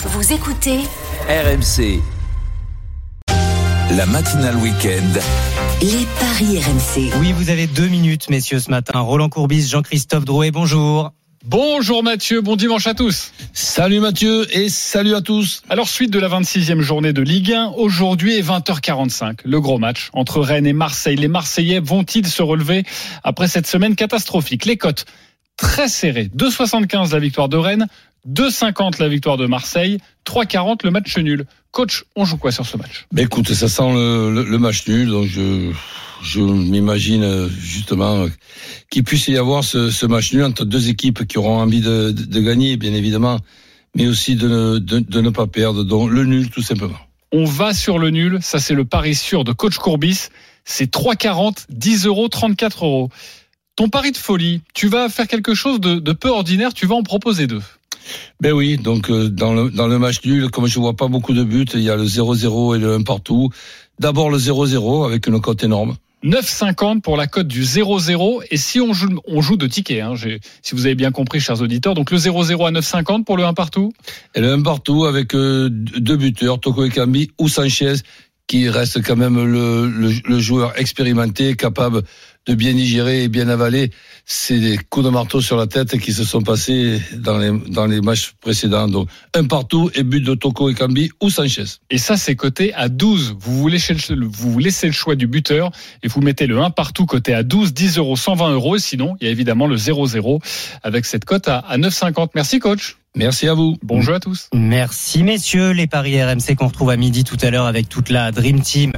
Vous écoutez RMC. La matinale week-end. les paris RMC. Oui, vous avez deux minutes, messieurs, ce matin. Roland Courbis, Jean-Christophe Drouet, bonjour. Bonjour Mathieu, bon dimanche à tous. Salut Mathieu et salut à tous. Alors suite de la 26e journée de Ligue 1, aujourd'hui est 20h45, le gros match entre Rennes et Marseille. Les Marseillais vont-ils se relever après cette semaine catastrophique? Les cotes très serrées, 2,75 la victoire de Rennes, 2,50 la victoire de Marseille, 3,40 le match nul. Coach, on joue quoi sur ce match? Écoute, ça sent le, le- le match nul, donc je, je m'imagine euh, justement euh, qu'il puisse y avoir ce, ce match nul entre deux équipes qui auront envie de, de- de gagner, bien évidemment, mais aussi de ne, de, de ne pas perdre, donc le nul tout simplement. On va sur le nul, ça c'est le pari sûr de coach Courbis, c'est 3,40, 10 euros, 34 euros. Ton pari de folie, tu vas faire quelque chose de, de peu ordinaire, tu vas en proposer deux. Ben oui, donc euh, dans le, dans le match nul, comme je vois pas beaucoup de buts, il y a le 0-0 et le 1 partout. D'abord le 0-0 avec une cote énorme. 9,50 pour la cote du 0-0. Et si on joue, on joue de tickets, hein, si vous avez bien compris, chers auditeurs, donc le 0-0 à 9,50 pour le 1 partout. Et le 1 partout avec euh, deux buteurs, Toko Ekambi ou Sanchez, qui reste quand même le, le, le joueur expérimenté, capable de bien y gérer et bien avaler ces coups de marteau sur la tête qui se sont passés dans les, dans les matchs précédents. Donc, un partout et but de Toko Ekambi ou Sanchez. Et ça, c'est coté à 12. Vous vous, laissez le, vous vous laissez le choix du buteur et vous mettez le 1 partout coté à 12, 10 euros, 120 euros. Et sinon, il y a évidemment le 0-0 avec cette cote à, à 9,50. Merci, coach. Merci à vous. Bon jeu à tous. Merci, messieurs. Les paris RMC qu'on retrouve à midi tout à l'heure avec toute la Dream Team.